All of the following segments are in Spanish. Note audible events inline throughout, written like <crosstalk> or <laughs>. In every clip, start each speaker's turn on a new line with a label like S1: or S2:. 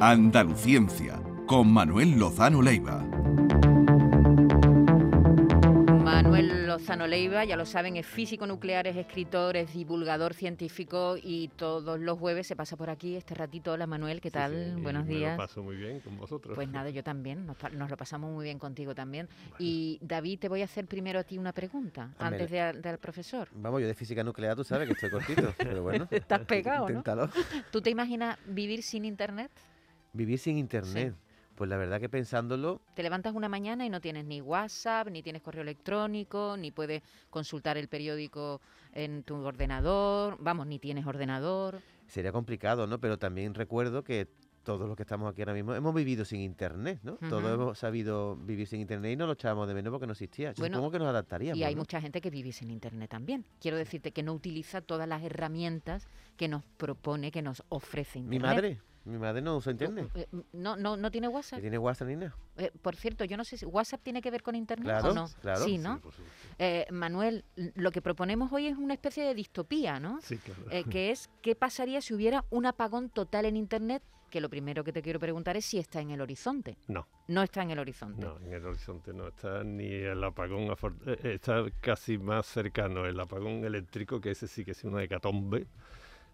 S1: Andaluciencia, con Manuel Lozano Leiva.
S2: Manuel Lozano Leiva, ya lo saben, es físico nuclear, es escritor, es divulgador científico y todos los jueves se pasa por aquí este ratito. Hola Manuel, ¿qué tal? Buenos días.
S3: Lo paso muy bien con vosotros.
S2: Pues nada, yo también, nos, lo pasamos muy bien contigo también. Y David, te voy a hacer primero a ti una pregunta antes de, al profesor.
S4: Vamos, yo de física nuclear tú sabes que estoy cortito, <laughs> pero bueno.
S2: Estás pegado, ¿no? ¿Tú te imaginas vivir sin internet?
S4: Vivir sin internet. Pues la verdad que pensándolo...
S2: Te levantas una mañana y no tienes ni WhatsApp, ni tienes correo electrónico, ni puedes consultar el periódico en tu ordenador, vamos, ni tienes ordenador.
S4: Sería complicado, ¿no? Pero también recuerdo que todos los que estamos aquí ahora mismo hemos vivido sin internet, ¿no? Todos hemos sabido vivir sin internet y no lo echábamos de menos porque no existía. supongo que nos adaptaríamos.
S2: Y hay mucha gente que vive sin internet también. Quiero decirte que no utiliza todas las herramientas que nos propone, que nos ofrece internet.
S4: Mi madre. Mi madre no usa internet.
S2: Eh, no, no, no tiene WhatsApp.
S4: ¿Tiene WhatsApp ni nada?
S2: Eh, por cierto, yo no sé si WhatsApp tiene que ver con internet o no.
S4: Claro,
S2: sí, ¿no? Eh, Manuel, lo que proponemos hoy es una especie de distopía, ¿no?
S3: Sí, claro.
S2: que es qué pasaría si hubiera un apagón total en internet. Que lo primero que te quiero preguntar es si está en el horizonte.
S3: No.
S2: No está en el horizonte.
S3: No, en el horizonte no está ni el apagón. Está casi más cercano el apagón eléctrico, que ese sí que es una hecatombe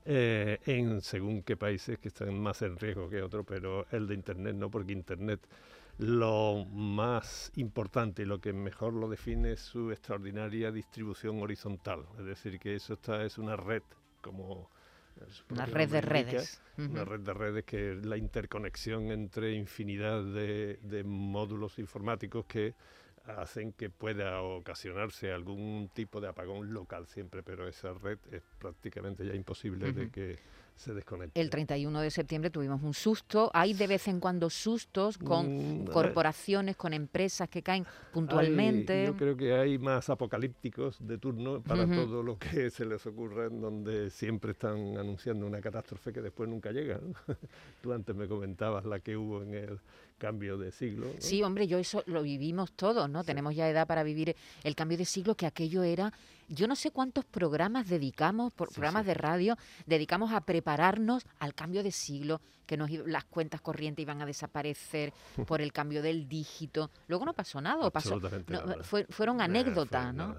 S3: eh, en según qué países que están más en riesgo que otros, pero el de Internet no, porque Internet lo más importante y lo que mejor lo define es su extraordinaria distribución horizontal, es decir, que eso está, es una red como...
S2: Una red de redes.
S3: Una red de redes que es la interconexión entre infinidad de, de módulos informáticos que hacen que pueda ocasionarse algún tipo de apagón local siempre, pero esa red es prácticamente ya imposible de que se desconecte.
S2: El 31 de septiembre tuvimos un susto. Hay de vez en cuando sustos con mm, corporaciones, con empresas que caen puntualmente.
S3: yo creo que hay más apocalípticos de turno para todo lo que se les ocurra, en donde siempre están anunciando una catástrofe que después nunca llega. <laughs> Tú antes me comentabas la que hubo en el cambio de siglo.
S2: Sí, hombre, yo eso lo vivimos todos, ¿no? Tenemos ya edad para vivir el cambio de siglo, que aquello era, yo no sé cuántos programas dedicamos, programas de radio, dedicamos a prepararnos al cambio de siglo, que nos las cuentas corrientes iban a desaparecer <laughs> por el cambio del dígito. Luego no pasó nada, pasó, fueron anécdotas, ¿no?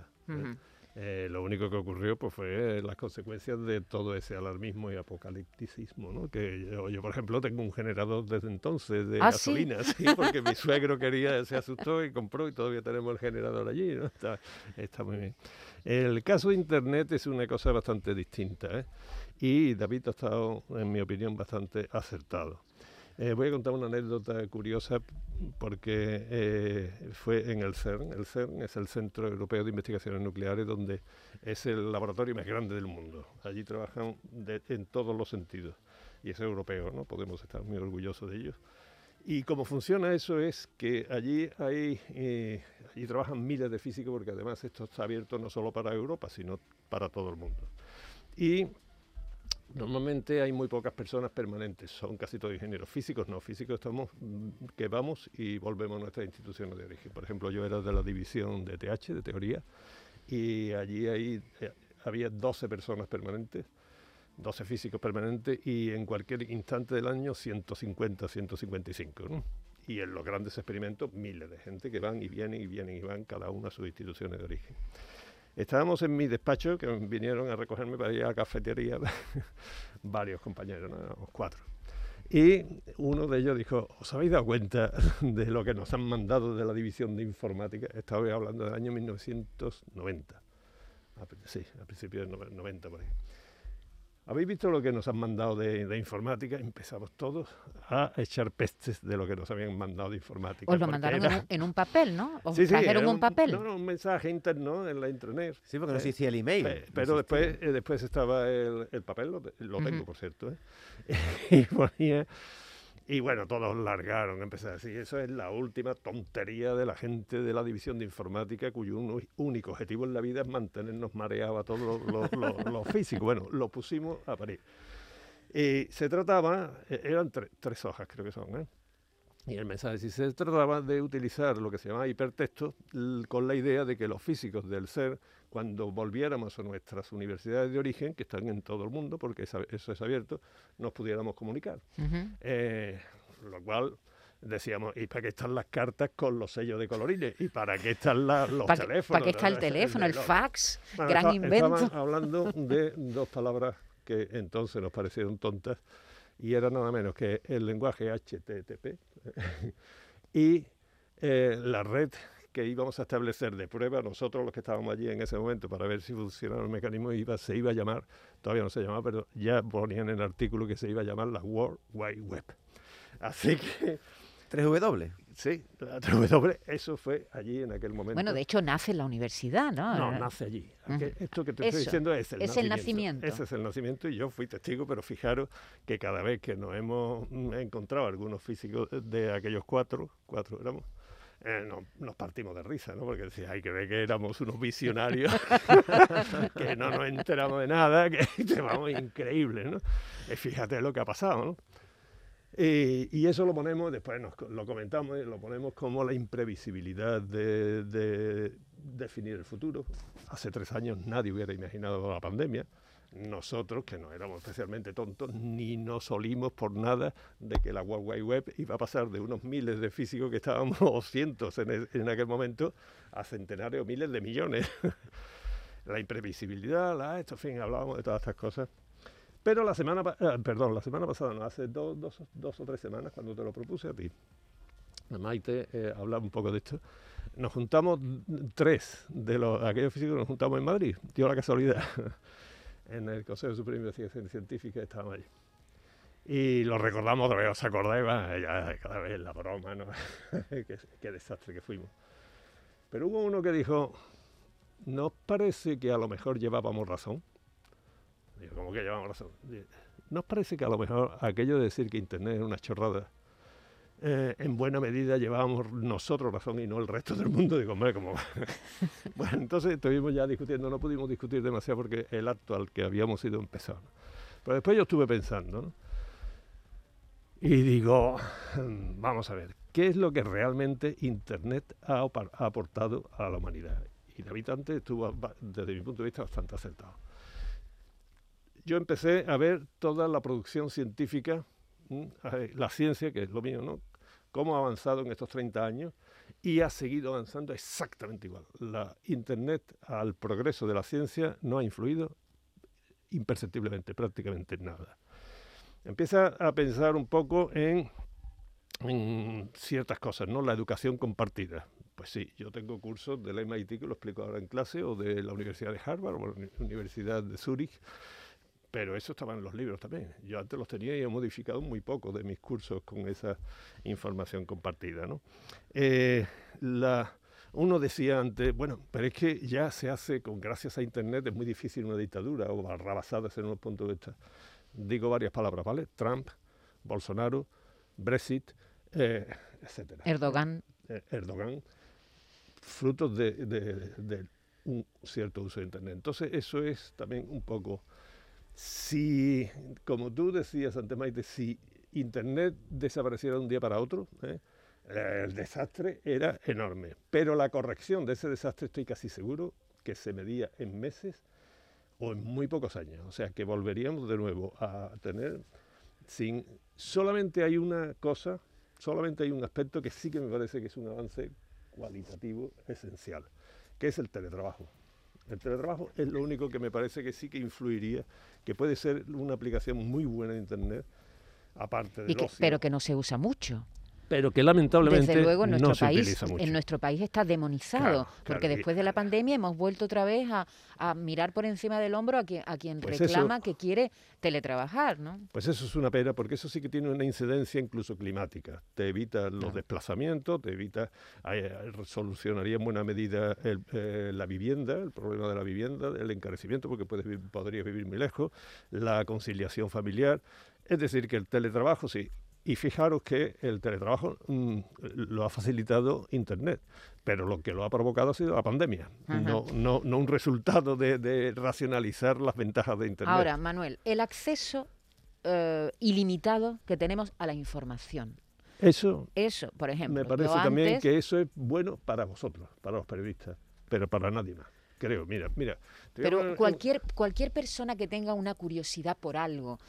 S3: Eh, lo único que ocurrió pues fue las consecuencias de todo ese alarmismo y apocalipticismo, ¿no? Que yo, por ejemplo, tengo un generador desde entonces de
S2: ¿Ah,
S3: gasolina, ¿sí? porque mi suegro quería, se asustó y compró y todavía tenemos el generador allí, ¿no? Está, está muy bien. El caso de Internet es una cosa bastante distinta, ¿eh? Y David ha estado, en mi opinión, bastante acertado. Eh, voy a contar una anécdota curiosa porque eh, fue en el CERN. El CERN es el Centro Europeo de Investigaciones Nucleares, donde es el laboratorio más grande del mundo. Allí trabajan en todos los sentidos. Y es europeo, ¿no? Podemos estar muy orgullosos de ellos. Y cómo funciona eso es que allí hay eh, allí trabajan miles de físicos, porque además esto está abierto no solo para Europa, sino para todo el mundo. Y Normalmente hay muy pocas personas permanentes, son casi todos ingenieros físicos, no físicos estamos mm, que vamos y volvemos a nuestras instituciones de origen. Por ejemplo, yo era de la división de TH, de teoría, y allí hay, eh, había 12 personas permanentes, 12 físicos permanentes, y en cualquier instante del año 150, 155. ¿no? Y en los grandes experimentos, miles de gente que van y vienen y vienen y van cada una a sus instituciones de origen. Estábamos en mi despacho, que vinieron a recogerme para ir a la cafetería, <laughs> varios compañeros, cuatro. Y uno de ellos dijo, ¿os habéis dado cuenta <laughs> de lo que nos han mandado de la división de informática? Estaba hablando del año 1990. Sí, a principios del 90 por ahí. ¿Habéis visto lo que nos han mandado de, informática? Empezamos todos a echar pestes de lo que nos habían mandado de informática.
S2: Os lo mandaron en, un, papel, ¿no? ¿Os trajeron un, papel?
S3: No, no, un mensaje interno en la intranet.
S4: Sí, porque no se hacía el email.
S3: pero después, eh, después estaba el, papel, lo, tengo, por cierto. ¿eh? <laughs> y ponía y bueno, todos largaron, empecé a decir, eso es la última tontería de la gente de la división de informática cuyo único objetivo en la vida es mantenernos mareados a todos <laughs> los físicos. Bueno, lo pusimos a parir. Y se trataba, e-, eran tres hojas creo que son, ¿eh? Y el mensaje, si se trataba de utilizar lo que se llama hipertexto con la idea de que los físicos del ser, cuando volviéramos a nuestras universidades de origen, que están en todo el mundo, porque eso es abierto, nos pudiéramos comunicar. Eh, lo cual decíamos, ¿y para qué están las cartas con los sellos de colorines? ¿Y para qué están los teléfonos?
S2: ¿Para qué está el teléfono, el, <laughs> fax? gran invento.
S3: Estaban hablando de dos palabras que entonces nos parecieron tontas y era nada menos que el lenguaje HTTP <laughs> y eh, la red que íbamos a establecer de prueba, nosotros los que estábamos allí en ese momento para ver si funcionaba el mecanismo, iba, se iba a llamar, todavía no se llamaba, pero ya ponían en el artículo que se iba a llamar la World Wide Web. Así que
S4: 3W.
S3: Sí, la 3W, eso fue allí en aquel momento.
S2: Bueno, de hecho nace en la universidad, ¿no?
S3: No, nace allí. Esto que te estoy diciendo es el
S2: es
S3: nacimiento.
S2: el nacimiento.
S3: Ese es el nacimiento y yo fui testigo, pero fijaros que cada vez que nos hemos encontrado algunos físicos de aquellos cuatro, cuatro éramos, eh, nos partimos de risa, ¿no? Porque decía, hay que ver que éramos unos visionarios, <laughs> <laughs> que no nos enteramos de nada, que <laughs> vamos increíbles, ¿no? Y fíjate lo que ha pasado, ¿no? Y eso lo ponemos, después nos, lo comentamos, lo ponemos como la imprevisibilidad de, definir el futuro. Hace tres años nadie hubiera imaginado la pandemia. Nosotros, que no éramos especialmente tontos, ni nos olimos por nada de que la World Wide Web iba a pasar de unos miles de físicos que estábamos, <laughs> o cientos en, e, en aquel momento, a centenares o miles de millones. <laughs> la imprevisibilidad, la, esto, en fin, hablábamos de todas estas cosas. Pero la semana, eh, perdón, la semana pasada, no, hace dos, o tres semanas, cuando te lo propuse a ti, Maite eh, hablaba un poco de esto, nos juntamos tres de los aquellos físicos nos juntamos en Madrid, dio la casualidad, <laughs> en el Consejo Superior de Investigación Científica estábamos allí. Y lo recordamos otra vez, os acordáis, ya cada vez la broma, ¿no? <laughs> qué, desastre que fuimos. Pero hubo uno que dijo, ¿no os parece que a lo mejor llevábamos razón? ¿Cómo que llevamos razón? ¿No os parece que a lo mejor aquello de decir que Internet es una chorrada, eh, en buena medida llevábamos nosotros razón y no el resto del mundo? Digo, hombre, ¿cómo bueno, entonces estuvimos ya discutiendo, no pudimos discutir demasiado porque el acto al que habíamos ido empezó. Pero después yo estuve pensando, Y digo, hmm, vamos a ver, ¿qué es lo que realmente Internet ha, ha aportado a la humanidad? Y el habitante estuvo, desde mi punto de vista, bastante acertado yo empecé a ver toda la producción científica, la ciencia, que es lo mío, ¿no? Cómo ha avanzado en estos 30 años y ha seguido avanzando exactamente igual. La Internet al progreso de la ciencia no ha influido imperceptiblemente, prácticamente nada. Empieza a pensar un poco en, en, ciertas cosas, ¿no? La educación compartida. Pues sí, yo tengo cursos del MIT que lo explico ahora en clase, o de la Universidad de Harvard, o la Universidad de Zúrich, pero eso estaba en los libros también. Yo antes los tenía y he modificado muy poco de mis cursos con esa información compartida. ¿no? Eh, la, uno decía antes, bueno, pero es que ya se hace, con gracias a Internet, es muy difícil una dictadura o barrabasadas en un punto de vista. Digo varias palabras, ¿vale? Trump, Bolsonaro, Brexit, eh, etc.
S2: Erdogan.
S3: Eh, Erdogan, frutos de, de un cierto uso de Internet. Entonces, eso es también un poco si, como tú decías, Maite, si Internet desapareciera de un día para otro, ¿eh? el desastre era enorme. Pero la corrección de ese desastre estoy casi seguro que se medía en meses o en muy pocos años. O sea, que volveríamos de nuevo a tener sin... Solamente hay una cosa, solamente hay un aspecto que sí que me parece que es un avance cualitativo esencial, que es el teletrabajo. El teletrabajo es lo único que me parece que sí que influiría, que puede ser una aplicación muy buena de Internet, aparte de
S2: Pero que no se usa mucho
S3: pero que lamentablemente
S2: Desde luego, en nuestro
S3: no
S2: país,
S3: se utiliza mucho.
S2: En nuestro país está demonizado, porque después de la pandemia hemos vuelto otra vez a, mirar por encima del hombro a quien, a quien pues reclama que quiere teletrabajar, ¿no?
S3: Pues eso es una pena, porque eso sí que tiene una incidencia incluso climática. Te evita los desplazamientos, te evita, eh, solucionaría en buena medida eh, la vivienda, el problema de la vivienda, el encarecimiento, porque puedes, podrías vivir muy lejos, la conciliación familiar. Es decir, que el teletrabajo sí y fijaros que el teletrabajo mm, lo ha facilitado Internet, pero lo que lo ha provocado ha sido la pandemia, no, no, no, un resultado de, racionalizar las ventajas de Internet.
S2: Ahora, Manuel, el acceso eh, ilimitado que tenemos a la información.
S3: Eso,
S2: eso, por ejemplo.
S3: Me parece también que eso es bueno para vosotros, para los periodistas, pero para nadie más creo. Mira, mira.
S2: Pero cualquier, cualquier persona que tenga una curiosidad por algo,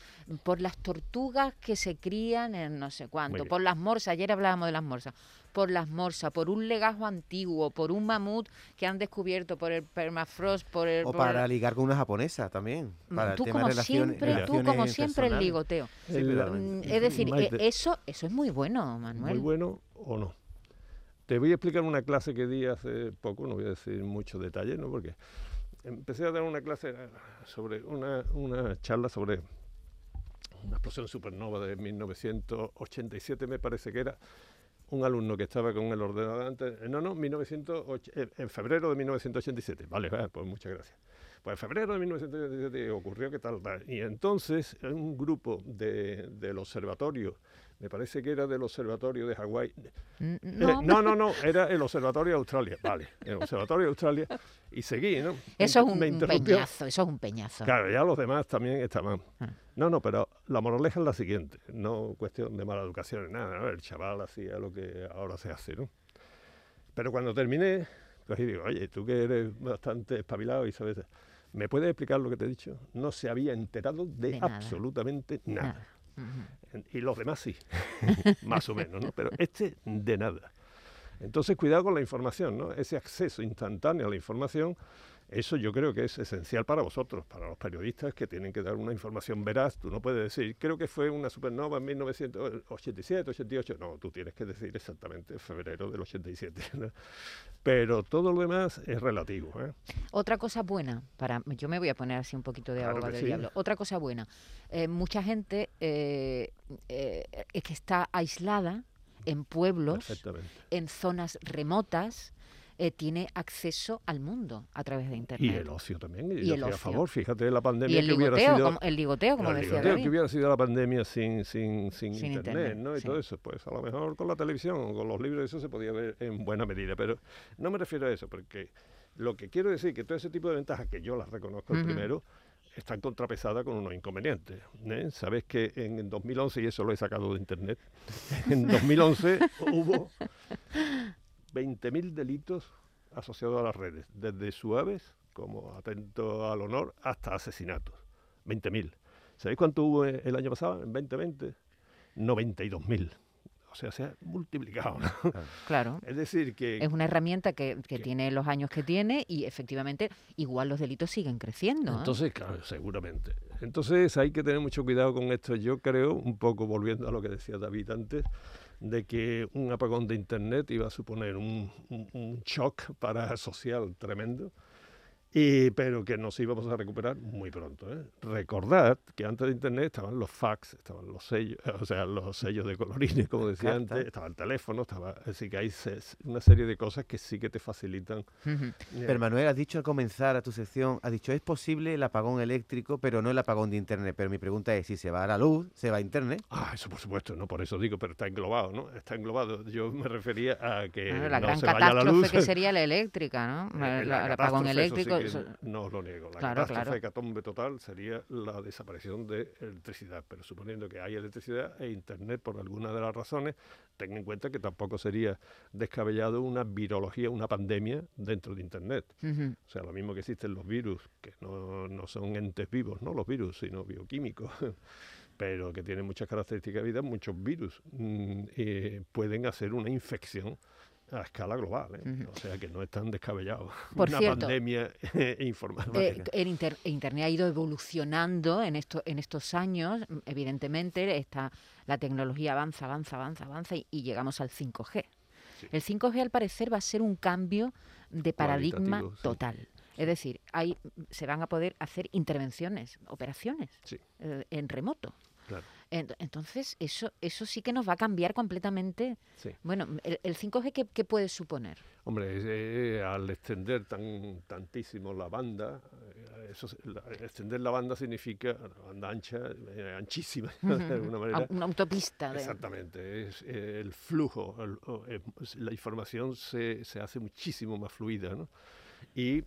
S2: por las tortugas que se crían en no sé cuánto, por las morsas, ayer hablábamos de las morsas, por las morsas, por un legajo antiguo, por un mamut que han descubierto, por el permafrost, por el...
S4: O para ligar con una japonesa también.
S2: Mm, para tú, como siempre, tú como siempre el ligoteo. Es decir, e, eso, eso es muy bueno, Manuel.
S3: Muy bueno o no. Te voy a explicar una clase que di hace poco, no voy a decir muchos detalles, ¿no? Porque empecé a dar una clase eh, sobre una, una charla sobre una explosión supernova de 1987, me parece que era un alumno que estaba con el ordenador antes, eh, no, no, 1908, eh, en febrero de 1987, vale, pues muchas gracias. Pues en febrero de 1987 ocurrió que tal, y entonces un grupo de, del observatorio me parece que era del Observatorio de Hawái.
S2: Mm,
S3: no. no, no, no, era el Observatorio de Australia, vale, el Observatorio de Australia, y seguí, ¿no?
S2: Eso es un, peñazo, eso es un peñazo.
S3: Claro, ya los demás también estaban. Ah. No, no, pero la moraleja es la siguiente, no cuestión de mala educación, nada, el chaval hacía lo que ahora se hace, ¿no? Pero cuando terminé, pues digo, oye, tú que eres bastante espabilado y sabes, ¿me puedes explicar lo que te he dicho? No se había enterado de, absolutamente nada. Y los demás sí, <laughs> más o menos, ¿no? Pero este de nada. Entonces, cuidado con la información, ¿no? Ese acceso instantáneo a la información eso yo creo que es esencial para vosotros, para los periodistas que tienen que dar una información veraz. Tú no puedes decir, creo que fue una supernova en 1987, 88. No, tú tienes que decir exactamente febrero del 87. <laughs> Pero todo lo demás es relativo. ¿eh?
S2: Otra cosa buena, para yo me voy a poner así un poquito de agua del diablo. Otra cosa buena, eh, mucha gente eh, es que está aislada en pueblos, en zonas remotas eh, tiene acceso al mundo a través de Internet.
S3: Y el ocio también. Y, el ocio. a favor, fíjate la pandemia que hubiera sido...
S2: Como, el ligoteo, como decía
S3: ligoteo, que hubiera sido la pandemia sin, sin, sin, internet, ¿no? Y todo eso, pues a lo mejor con la televisión o con los libros eso se podía ver en buena medida. Pero no me refiero a eso, porque lo que quiero decir es que todo ese tipo de ventajas, que yo las reconozco el primero, están contrapesadas con unos inconvenientes. ¿eh? Sabes que en 2011, y eso lo he sacado de internet, <laughs> en 2011 hubo 20.000 delitos asociados a las redes, desde suaves, como atento al honor, hasta asesinatos. 20.000. ¿Sabéis cuánto hubo el año pasado, en 2020? 92.000. O sea, se ha multiplicado. <laughs>
S2: Claro.
S3: Es decir, que...
S2: Es una herramienta que, tiene los años que tiene y efectivamente igual los delitos siguen creciendo. ¿eh?
S3: Entonces, claro, seguramente. Entonces hay que tener mucho cuidado con esto. Yo creo, un poco volviendo a lo que decía David antes, de que un apagón de Internet iba a suponer un, un, shock para social tremendo y, pero que nos íbamos a recuperar muy pronto. ¿eh? Recordad que antes de Internet estaban los fax, estaban los sellos, <laughs> o sea, los sellos de colorines, como decía antes, estaba el teléfono, estaba, así que hay una serie de cosas que sí que te facilitan.
S4: Pero Manuel, has dicho al comenzar a tu sección, has dicho, es posible el apagón eléctrico, pero no el apagón de Internet. Pero mi pregunta es, si se va a la luz, ¿se va a Internet?
S3: Ah, eso por supuesto, no por eso digo, pero está englobado, ¿no? Está englobado. Yo me refería a que
S2: la
S3: no
S2: gran
S3: se vaya a la luz.
S2: que sería la <laughs> eléctrica, ¿no? el apagón eléctrico
S3: no os lo niego. La catástrofe catombe total sería la desaparición de electricidad, pero suponiendo que hay electricidad e internet por alguna de las razones, ten en cuenta que tampoco sería descabellado una virología, una pandemia dentro de internet. O sea, lo mismo que existen los virus, que no, no son entes vivos, no los virus, sino bioquímicos. <laughs> pero que tienen muchas características de vida, muchos virus mm, eh, pueden hacer una infección a escala global, ¿eh? o sea que no es tan descabellado.
S2: Por
S3: Una pandemia <laughs> informática.
S2: Eh, el Internet ha ido evolucionando en, esto, en estos años, evidentemente está, la tecnología avanza, avanza, avanza, avanza y, llegamos al 5G. El 5G al parecer va a ser un cambio de paradigma total. Es decir, hay, se van a poder hacer intervenciones, operaciones eh, en remoto. Claro. Entonces, eso, eso sí que nos va a cambiar completamente. Bueno, el, 5G, ¿qué, puede suponer?
S3: Hombre, eh, al extender tan, tantísimo la banda, eh, eso, extender la banda significa banda ancha, eh, anchísima, de alguna manera.
S2: Una autopista.
S3: Exactamente, es, el flujo, la información se, se hace muchísimo más fluida, ¿no? Y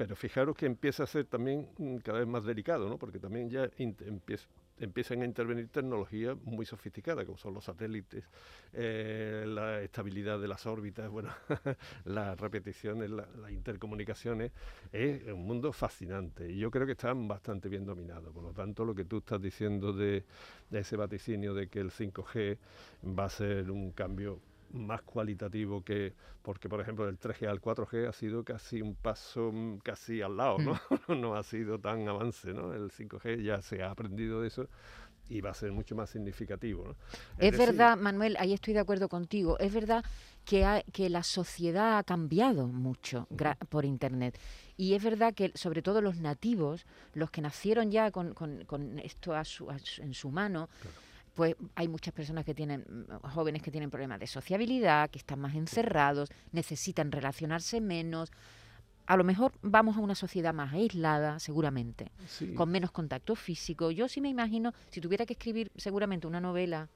S3: pero fijaros que empieza a ser también mm, cada vez más delicado, ¿no? Porque también ya empieza, empiezan a intervenir tecnologías muy sofisticadas, como son los satélites, eh, la estabilidad de las órbitas, <laughs> bueno, las repeticiones, las intercomunicaciones, es un mundo fascinante y yo creo que están bastante bien dominados. Por lo tanto, lo que tú estás diciendo de, de ese vaticinio de que el 5G va a ser un cambio más cualitativo que, porque por ejemplo el 3G al 4G ha sido casi un paso mm, casi al lado, ¿no? Mm. <laughs> no ha sido tan avance, ¿no? El 5G ya se ha aprendido de eso y va a ser mucho más significativo. ¿no?
S2: Es, verdad, Manuel, ahí estoy de acuerdo contigo, es verdad que, que la sociedad ha cambiado mucho por Internet. Y es verdad que sobre todo los nativos, los que nacieron ya con, con, esto a su, en su mano, pues hay muchas personas que tienen, mm, jóvenes que tienen problemas de sociabilidad, que están más encerrados, necesitan relacionarse menos. A lo mejor vamos a una sociedad más aislada, seguramente, con menos contacto físico. Yo sí me imagino, si tuviera que escribir seguramente una novela,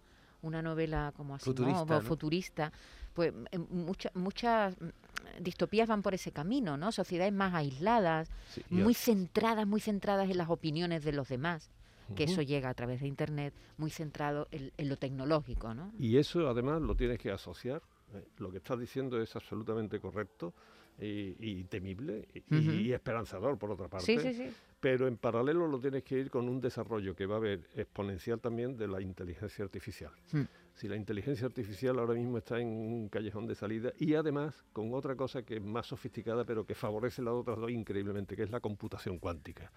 S2: una novela como así, futurista, futurista pues eh, muchas muchas mm, distopías van por ese camino, ¿no? Sociedades más aisladas, muy centradas, muy centradas en las opiniones de los demás que eso llega a través de Internet, muy centrado en, lo tecnológico. ¿no?
S3: Y eso además lo tienes que asociar. ¿eh? Lo que estás diciendo es absolutamente correcto y, temible y, esperanzador, por otra parte.
S2: Sí, sí, sí.
S3: Pero en paralelo lo tienes que ir con un desarrollo que va a haber exponencial también de la inteligencia artificial. Hmm. Si la inteligencia artificial ahora mismo está en un callejón de salida y además con otra cosa que es más sofisticada pero que favorece las otras dos increíblemente, que es la computación cuántica.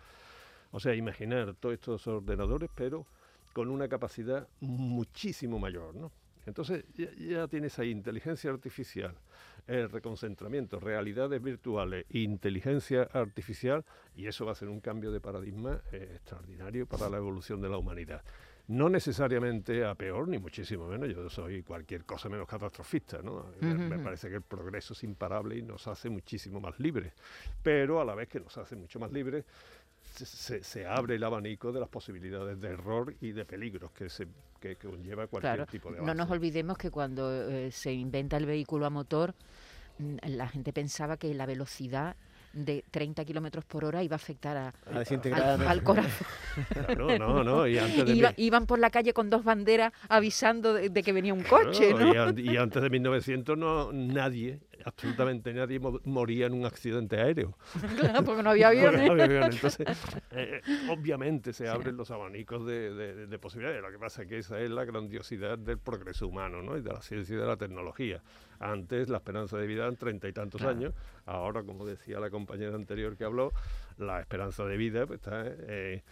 S3: O sea, imaginar todos estos ordenadores, pero con una capacidad muchísimo mayor, ¿no? Entonces ya, tienes ahí inteligencia artificial, el reconcentramiento, realidades virtuales, inteligencia artificial, y eso va a ser un cambio de paradigma eh, extraordinario para la evolución de la humanidad. No necesariamente a peor, ni muchísimo menos. Yo soy cualquier cosa menos catastrofista, ¿no? Me parece que el progreso es imparable y nos hace muchísimo más libres. Pero a la vez que nos hace mucho más libres, se, abre el abanico de las posibilidades de error y de peligros que, se, que, conlleva cualquier tipo de avance.
S2: No nos olvidemos que cuando eh, se inventa el vehículo a motor, mm, la gente pensaba que la velocidad de 30 kilómetros por hora iba a afectar a, al, corazón.
S3: no, no, no. Y antes
S2: de iban por la calle con dos banderas avisando de, que venía un coche. ¿no?
S3: y, y, antes de 1900 no, nadie absolutamente nadie moría en un accidente aéreo. <laughs>
S2: Claro, porque no había aviones.
S3: Entonces, <laughs> eh, obviamente se abren los abanicos de, posibilidades. Lo que pasa es que esa es la grandiosidad del progreso humano ¿no? y de la ciencia y de la tecnología. Antes la esperanza de vida eran treinta y tantos años, ahora, como decía la compañera anterior que habló, la esperanza de vida pues, está eh,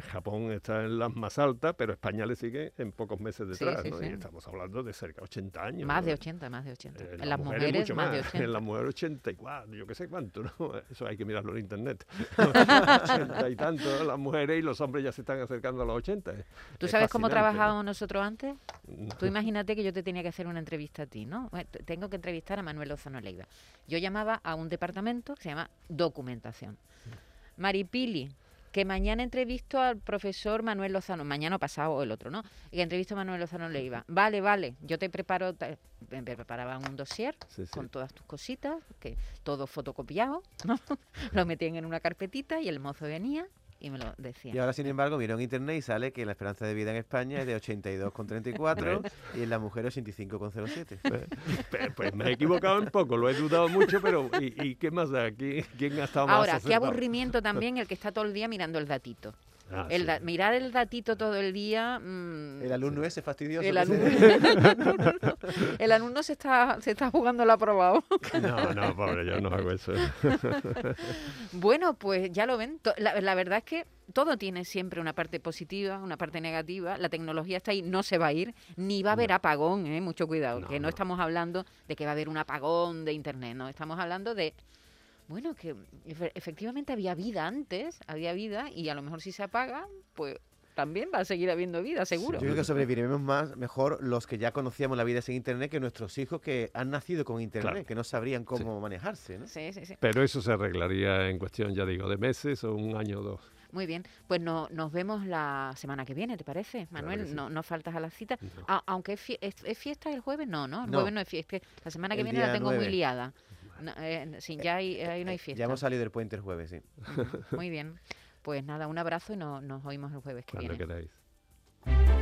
S3: Japón está en las más altas, pero España le sigue en pocos meses detrás, ¿no? Y estamos hablando de cerca de 80 años.
S2: Más de 80, más de 80. en, las mujeres, más, de 80.
S3: En las mujeres 84, yo qué sé cuánto, ¿no? <laughs> Eso hay que mirarlo en internet. <laughs> 80 y tanto las mujeres y los hombres ya se están acercando a los 80.
S2: ¿Tú sabes cómo trabajábamos nosotros antes? Tú imagínate que yo te tenía que hacer una entrevista a ti, ¿no? Tengo que entrevistar a Manuel Lozano Leiva. Yo llamaba a un departamento que se llama documentación. Maripili, que mañana entrevisto al profesor Manuel Lozano, mañana pasado o el otro, ¿no? Y que entrevisto a Manuel Lozano Leiva. Vale, vale, yo te preparo, me preparaba un dossier con todas tus cositas, que todo fotocopiado, <laughs> ¿no? Lo metían en una carpetita y el mozo venía y me lo decía.
S4: Y ahora, sin embargo, miro en internet y sale que la esperanza de vida en España es de 82,34 <laughs> y en la mujer 85,07.
S3: Pues, <laughs> pues, pues, me he equivocado un poco, lo he dudado mucho, pero ¿y, qué más da? ¿Quién, ha estado más
S2: Ahora, qué aburrimiento <laughs> también el que está todo el día mirando el datito. Ah, mirar el datito todo el día.
S4: Mm, el alumno ese fastidioso. <laughs>
S2: El alumno, el alumno se está, se está jugando el aprobado.
S3: no, no, pobre, yo no hago eso. <laughs>
S2: bueno, pues ya lo ven. La, verdad es que todo tiene siempre una parte positiva, una parte negativa. La tecnología está ahí, no se va a ir, ni va a haber apagón, ¿eh? mucho cuidado. que no, estamos hablando de que va a haber un apagón de Internet, no, estamos hablando de bueno, que efectivamente había vida antes, había vida y a lo mejor si se apaga, pues también va a seguir habiendo vida, seguro.
S4: Yo creo que sobreviviremos más, mejor los que ya conocíamos la vida sin Internet que nuestros hijos que han nacido con Internet, que no sabrían cómo manejarse. ¿no?
S2: Sí, sí, sí.
S3: Pero eso se arreglaría en cuestión, ya digo, de meses o un año o dos.
S2: Muy bien, pues no, nos vemos la semana que viene, ¿te parece? Manuel, no, no faltas a la cita. aunque es, fiesta el jueves, no, ¿no? El jueves no es fiesta. La semana que viene la tengo muy liada. No, eh, sin ya hay, eh, ahí no eh, hay fiesta.
S4: Ya hemos salido del puente el jueves, sí.
S2: Muy bien. Pues nada, un abrazo y no, nos oímos el jueves que
S3: Cuando
S2: viene.
S3: Queráis.